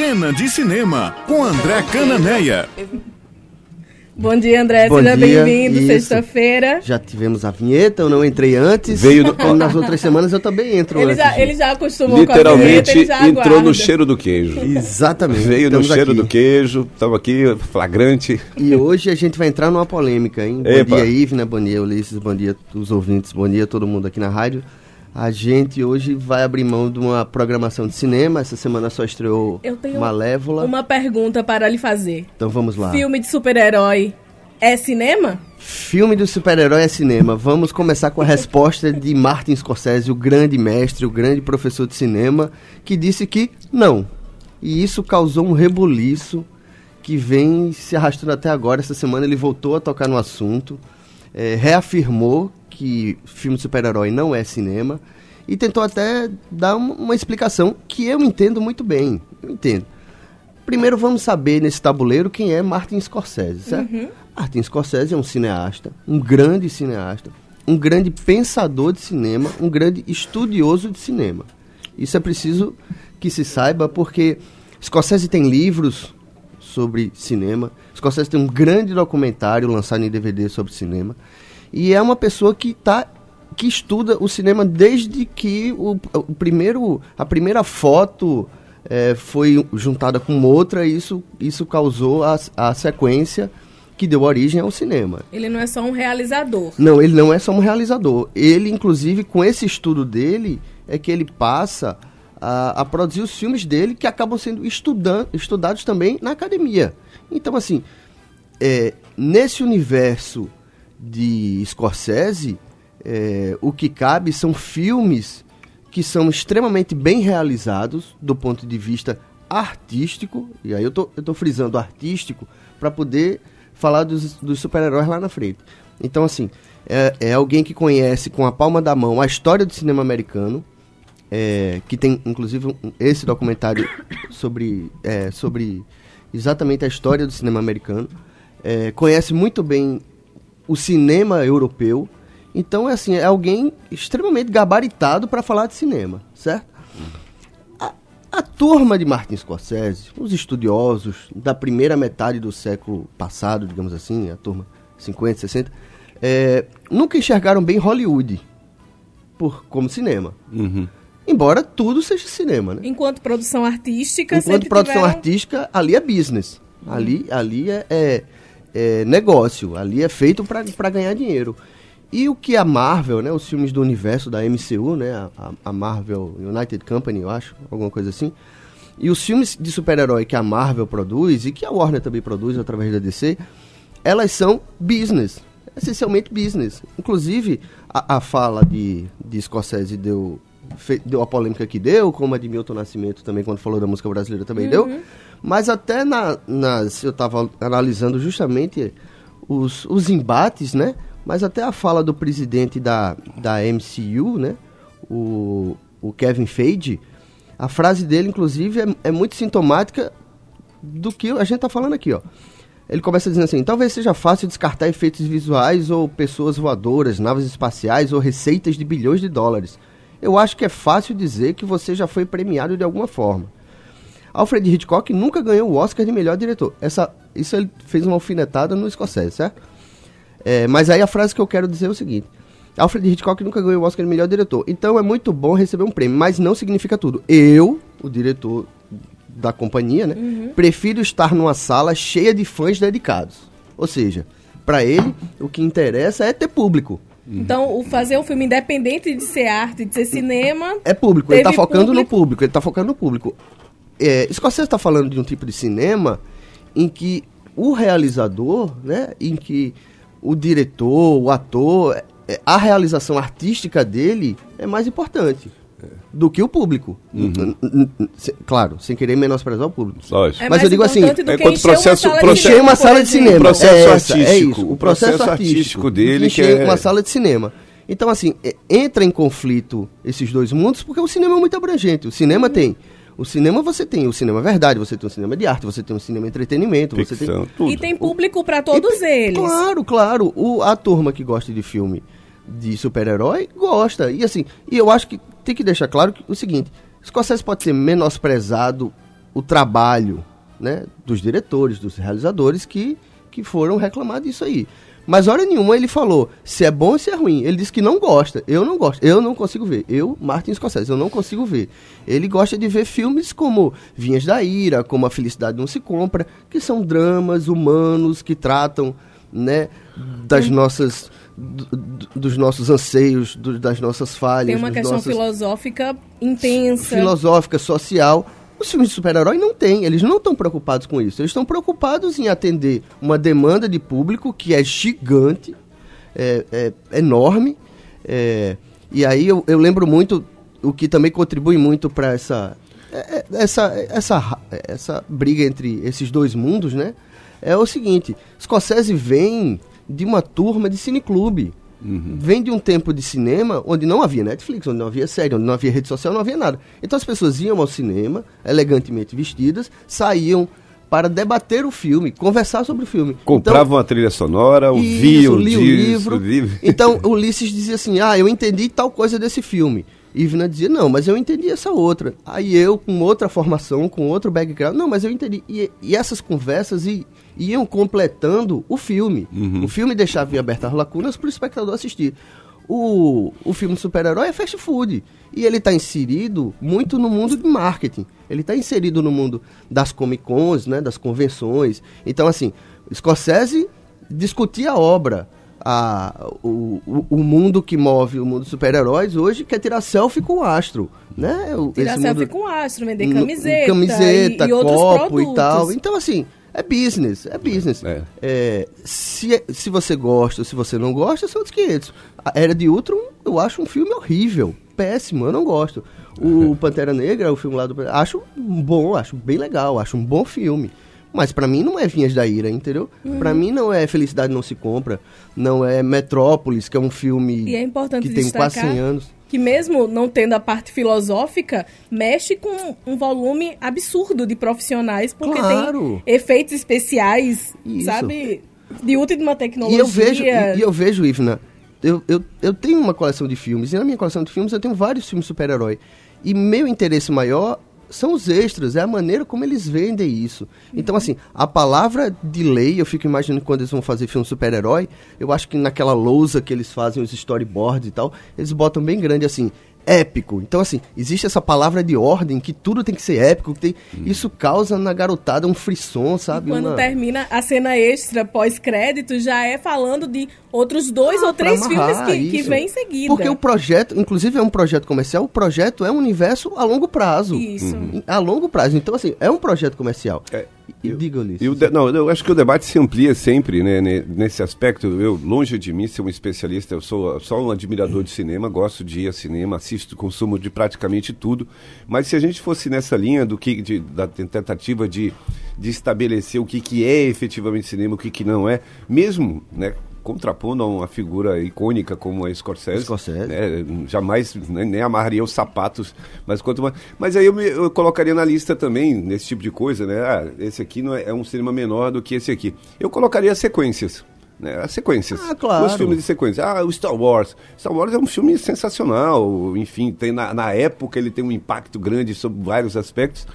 Cena de Cinema, com André Cananeia. Bom dia, André. Bom Seja dia, bem-vindo. Sexta-feira. Já tivemos a vinheta, eu não entrei antes. Veio do- Como nas outras semanas eu também entro Ele antes. já, ele já acostumou com a Literalmente vinheta, ele já entrou aguarda. no cheiro do queijo. Exatamente. Veio no estamos cheiro aqui. do queijo, estamos aqui, flagrante. E hoje a gente vai entrar numa polêmica, hein? Bom Epa. dia, Ivna, bom dia, Ulisses, bom dia, os ouvintes, bom dia, todo mundo aqui na rádio. A gente hoje vai abrir mão de uma programação de cinema. Essa semana só estreou Eu tenho Malévola. Uma pergunta para lhe fazer. Então vamos lá. Filme de super-herói é cinema? Filme do super-herói é cinema. Vamos começar com a resposta de Martin Scorsese, o grande mestre, o grande professor de cinema, que disse que não. E isso causou um rebuliço que vem se arrastando até agora. Essa semana ele voltou a tocar no assunto, eh, reafirmou que filme de super-herói não é cinema e tentou até dar um- uma explicação que eu entendo muito bem. Eu entendo. Primeiro vamos saber nesse tabuleiro quem é Martin Scorsese, certo? Martin Scorsese é um cineasta, um grande cineasta, um grande pensador de cinema, um grande estudioso de cinema. Isso é preciso que se saiba porque Scorsese tem livros sobre cinema, Scorsese tem um grande documentário lançado em DVD sobre cinema e é uma pessoa que tá que estuda o cinema desde que o, o primeiro a primeira foto eh, foi juntada com outra e isso isso causou a, a sequência que deu origem ao cinema. Ele não é só um realizador. Não, ele não é só um realizador. Ele, inclusive, com esse estudo dele, é que ele passa a, a produzir os filmes dele que acabam sendo estudan estudados também na academia. Então, assim, é, nesse universo de Scorsese, é, o que cabe são filmes que são extremamente bem realizados do ponto de vista artístico, e aí eu tô, eu tô frisando artístico, para poder falar dos, dos super-heróis lá na frente. Então, assim, é, é alguém que conhece com a palma da mão a história do cinema americano, é, que tem inclusive um- esse documentário sobre, é, sobre exatamente a história do cinema americano, é, conhece muito bem o cinema europeu, então é assim, é alguém extremamente gabaritado para falar de cinema, certo? A, turma de Martin Scorsese, os estudiosos da primeira metade do século passado, digamos assim, a turma 50, 60, é, nunca enxergaram bem Hollywood por, como cinema. Uhum. Embora tudo seja cinema, né? Enquanto produção artística, Enquanto produção tiveram- artística, ali é business. Ali, ali é, é- é negócio. Ali é feito para ganhar dinheiro. E o que a Marvel, né, os filmes do universo da MCU, né, a, a- Marvel United Company, eu acho, alguma coisa assim. E os filmes de super-herói que a Marvel produz e que a Warner também produz através da DC, elas são business, essencialmente business. Inclusive, a, a fala de, de Scorsese deu, deu a polêmica que deu, como a de Milton Nascimento também, quando falou da música brasileira, também deu. Mas até na, nas, eu estava analisando justamente os, os embates, né? Mas até a fala do presidente da, da MCU, né? O, o Kevin Feige, a frase dele, inclusive, é, é muito sintomática do que a gente está falando aqui, ó. Ele começa dizendo assim: talvez seja fácil descartar efeitos visuais ou pessoas voadoras, naves espaciais ou receitas de bilhões de dólares. Eu acho que é fácil dizer que você já foi premiado de alguma forma. Alfred Hitchcock nunca ganhou o Oscar de melhor diretor. Essa, isso ele fez uma alfinetada no Scorsese, certo? É, mas aí a frase que eu quero dizer é o seguinte: Alfred Hitchcock nunca ganhou o Oscar de melhor diretor. Então é muito bom receber um prêmio, mas não significa tudo. Eu, o diretor da companhia, né, prefiro estar numa sala cheia de fãs dedicados. Ou seja, para ele o que interessa é ter público. Então, o fazer um filme independente de ser arte, de ser cinema. É público, ele Teve tá focando no público. público, ele tá focando no público. É, Scorsese está falando de um tipo de cinema em que o realizador, né, em que o diretor, o ator, é, a realização artística dele é mais importante do que o público. Se- claro, sem querer menosprezar o público. Lógico. É Mas eu digo assim, é quanto encher uma processo- processo- Encher uma sala de cinema. Processo é, essa, é artístico. isso, o O processo, processo artístico, artístico dele encher que é- uma sala de cinema. Então, assim, é- entra em conflito esses dois mundos porque o cinema é muito abrangente. O cinema tem. O cinema você tem o cinema verdade, você tem o cinema de arte, você tem o cinema entretenimento, você tem. Ficção, tudo. E tem público para todos E- eles. Claro, claro. O, a turma que gosta de filme de super-herói gosta. E assim, e eu acho que tem que deixar claro que, o seguinte: Scorsese pode ser menosprezado o trabalho né, dos diretores, dos realizadores que, que foram reclamar disso aí. Mas hora nenhuma ele falou se é bom ou se é ruim. Ele disse que não gosta. Eu não gosto. Eu não consigo ver. Eu, Martin Scorsese, eu não consigo ver. Ele gosta de ver filmes como Vinhas da Ira, como A Felicidade Não Se Compra, que são dramas humanos que tratam, né, das nossas dos nossos anseios, do- das nossas falhas, Tem uma questão nossos- filosófica intensa. filosófica, social. Os filmes de super-herói não têm, eles não estão preocupados com isso. Eles estão preocupados em atender uma demanda de público que é gigante, é, é enorme. é, e aí eu, eu lembro muito, o que também contribui muito para essa, é, é, essa, essa, essa briga entre esses dois mundos, né? É o seguinte, Scorsese vem de uma turma de cineclube. Vem de um tempo de cinema onde não havia Netflix, onde não havia série, onde não havia rede social, não havia nada. Então as pessoas iam ao cinema, elegantemente vestidas, saíam para debater o filme, conversar sobre o filme. Compravam a trilha sonora, Então, ouviam li o livro. Então Ulisses dizia assim: Ah, eu entendi tal coisa desse filme. Ivna dizia: Não, mas eu entendi essa outra. Aí eu, com outra formação, com outro background, não, mas eu entendi. E, e essas conversas i- iam completando o filme. O filme deixava em abertas lacunas para o espectador assistir. O, o filme super-herói é fast food. E ele está inserido muito no mundo de marketing. Ele está inserido no mundo das Comic Cons, né, das convenções. Então, assim, Scorsese discutia a obra. A, o, o, o mundo que move o mundo dos super-heróis hoje quer tirar selfie com o astro. Né? O- Tirar esse selfie mundo- com astro, vender camiseta. camiseta, e, e outros copo produtos. e tal. Então, assim, é business, é business. É. É, se, se você gosta, se você não gosta, são os 500. A Era de Ultron, eu acho um filme horrível, péssimo, eu não gosto. O Pantera Negra, o filme lá do... Acho bom, acho bem legal, acho um bom filme. Mas pra mim não é Vinhas da Ira, entendeu? Pra mim não é Felicidade Não Se Compra, não é Metrópolis, que é um filme E é que tem quase 100 anos. que mesmo não tendo a parte filosófica, mexe com um volume absurdo de profissionais, porque Claro. tem efeitos especiais, Isso. sabe? De última E tecnologia. eu vejo, e, e eu vejo, Ivna, eu, eu, eu tenho uma coleção de filmes, e na minha coleção de filmes eu tenho vários filmes super-herói. E meu interesse maior são os extras, é a maneira como eles vendem isso. Então, assim, a palavra de lei, eu fico imaginando quando eles vão fazer filme super-herói, eu acho que naquela lousa que eles fazem, os storyboards e tal, eles botam bem grande assim. Épico. Então, assim, existe essa palavra de ordem que tudo tem que ser épico. Que tem... Isso causa na garotada um frisson, sabe? Quando Uma- termina a cena extra pós-crédito, já é falando de outros dois Ah, ou três filmes que, que vem em seguida. Porque o projeto, inclusive é um projeto comercial, o projeto é um universo a longo prazo. Isso. Em- A longo prazo. Então, assim, é um projeto comercial. É, e eu- diga, Ulisses. E de- não, eu acho que o debate se amplia sempre né, ne- nesse aspecto. Eu, longe de mim ser um especialista, eu sou só um admirador de cinema, gosto de ir a cinema, assisto, consumo de praticamente tudo. Mas se a gente fosse nessa linha do que de- da tentativa de, de estabelecer o que, que é efetivamente cinema, o que, que não é, mesmo né, contrapondo a uma figura icônica como a Scorsese, Scorsese. né, jamais né, nem amarraria os sapatos, mas quanto mais. Mas aí eu, me- eu colocaria na lista também, nesse tipo de coisa, né? Ah, esse aqui não é, é um cinema menor do que esse aqui. Eu colocaria sequências. Né, as sequências. Ah, claro. Os filmes de sequência. Ah, o Star Wars. Star Wars é um filme sensacional. Enfim, tem na, na época ele tem um impacto grande sobre vários aspectos.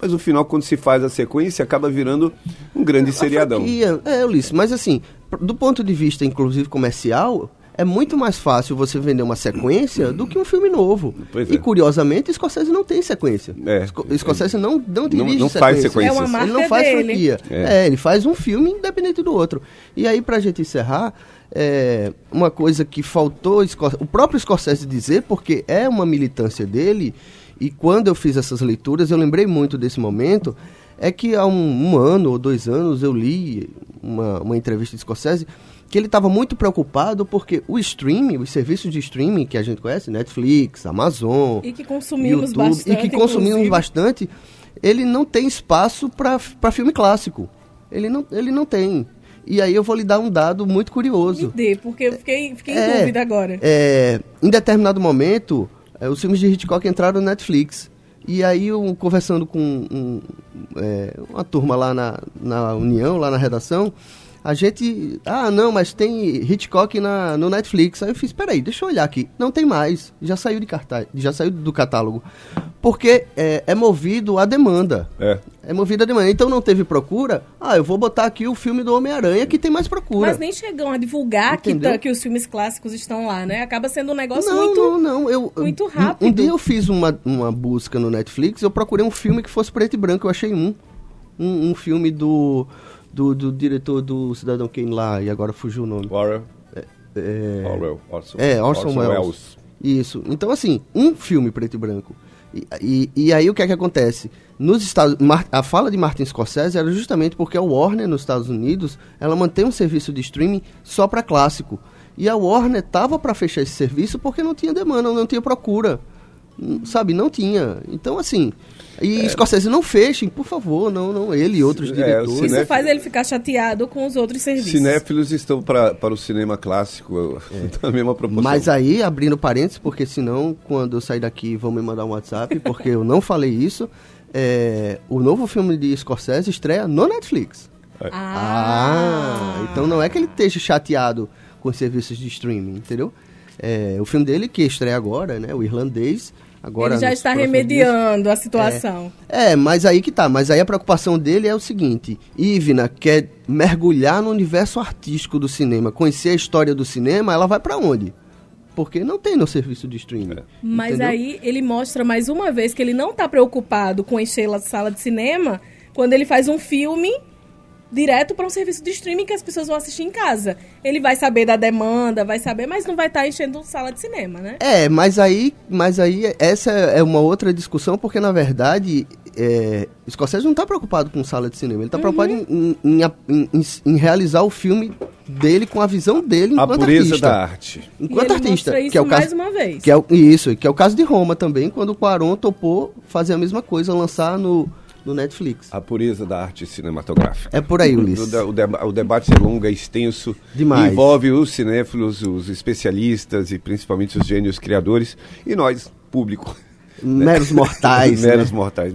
Mas no final, quando se faz a sequência, acaba virando um grande A seriadão. franquia, É, Ulisses, mas assim, do ponto de vista, inclusive, comercial, é muito mais fácil você vender uma sequência do que um filme novo. Pois E é. curiosamente, Scorsese não tem sequência. É. Sco- Scorsese não, não dirige não faz sequência. sequências. É uma marca Ele não faz dele. franquia. É. É. ele faz um filme independente do outro. E aí, pra gente encerrar, é, uma coisa que faltou Scor- o próprio Scorsese dizer, porque é uma militância dele, e quando eu fiz essas leituras, eu lembrei muito desse momento, é que há um, um ano ou dois anos eu li uma, uma entrevista de Scorsese que ele estava muito preocupado porque o streaming, os serviços de streaming que a gente conhece, Netflix, Amazon, E que consumimos YouTube, bastante. e que consumimos inclusive. bastante, ele não tem espaço para filme clássico. Ele não, ele não tem. E aí eu vou lhe dar um dado muito Me curioso. dê, porque eu fiquei, fiquei em É, dúvida agora. É, em determinado momento, é, os filmes de Hitchcock entraram no Netflix. E aí, eu, conversando com um- é, uma turma lá na, na União, lá na redação, A gente. Ah, não, mas tem Hitchcock na, no Netflix. Aí eu fiz, peraí, deixa eu olhar aqui. Não tem mais. Já saiu de cartaz, já saiu do catálogo. Porque é, é movido a demanda. É. É movido a demanda. Então não teve procura. Ah, eu vou botar aqui o filme do Homem-Aranha que tem mais procura. Mas nem chegam a divulgar que, tá- que os filmes clássicos estão lá, né? Acaba sendo um negócio não, muito. não, não. Eu, muito um- rápido. Um, dia eu fiz uma, uma busca no Netflix, eu procurei um filme que fosse preto e branco, eu achei um. Um, um filme do, do, do diretor do Cidadão Kane lá, e agora fugiu o nome. Orwell. É, Orwell. Orson, é, Orson, Welles. Isso. Então, assim, um filme preto e branco. E, e, e aí o que é que acontece? Nos Estados, a fala de Martin Scorsese era justamente porque a Warner nos Estados Unidos ela mantém um serviço de streaming só para clássico. E a Warner tava para fechar esse serviço porque não tinha demanda, não tinha procura. Sabe, não tinha. Então, assim. E Scorsese não fechem, por favor, não, não ele e outros É, diretores. Isso cinéfilo- faz ele ficar chateado com os outros serviços. Cinéfilos estão pra, para o cinema clássico da mesma proporção. Mas aí, abrindo parênteses, porque senão, quando eu sair daqui, vão me mandar um WhatsApp, porque eu não falei isso. é, o novo filme de Scorsese estreia no Netflix. Ah, então não é que ele esteja chateado com os serviços de streaming, entendeu? É, o filme dele, que estreia agora, né? O irlandês. Agora, ele já está próximos dias. remediando a situação. É, mas aí que tá. Mas aí a preocupação dele é o seguinte: Ivna quer mergulhar no universo artístico do cinema, conhecer a história do cinema, ela vai pra onde? Porque não tem no serviço de streaming. Mas entendeu? aí ele mostra mais uma vez que ele não está preocupado com encher a sala de cinema quando ele faz um filme direto para um serviço de streaming que as pessoas vão assistir em casa. Ele vai saber da demanda, vai saber, mas não vai estar enchendo sala de cinema, né? É, mas aí, mas aí essa é uma outra discussão, porque na verdade é, Scorsese não está preocupado com sala de cinema, ele está preocupado em, em- em- em- em realizar o filme dele com a visão dele A enquanto pureza artista. da arte. Enquanto e ele artista, que é o mais caso uma vez. que é o, isso, que é o caso de Roma também, quando o Quaron topou fazer a mesma coisa, lançar no, no Netflix. A pureza da arte cinematográfica. É por aí, O, Ulisses. o deba- o debate é longo, é extenso. Demais. Envolve os cinéfilos, os especialistas e principalmente os gênios criadores. E nós, público. Meros mortais. Meros né? mortais.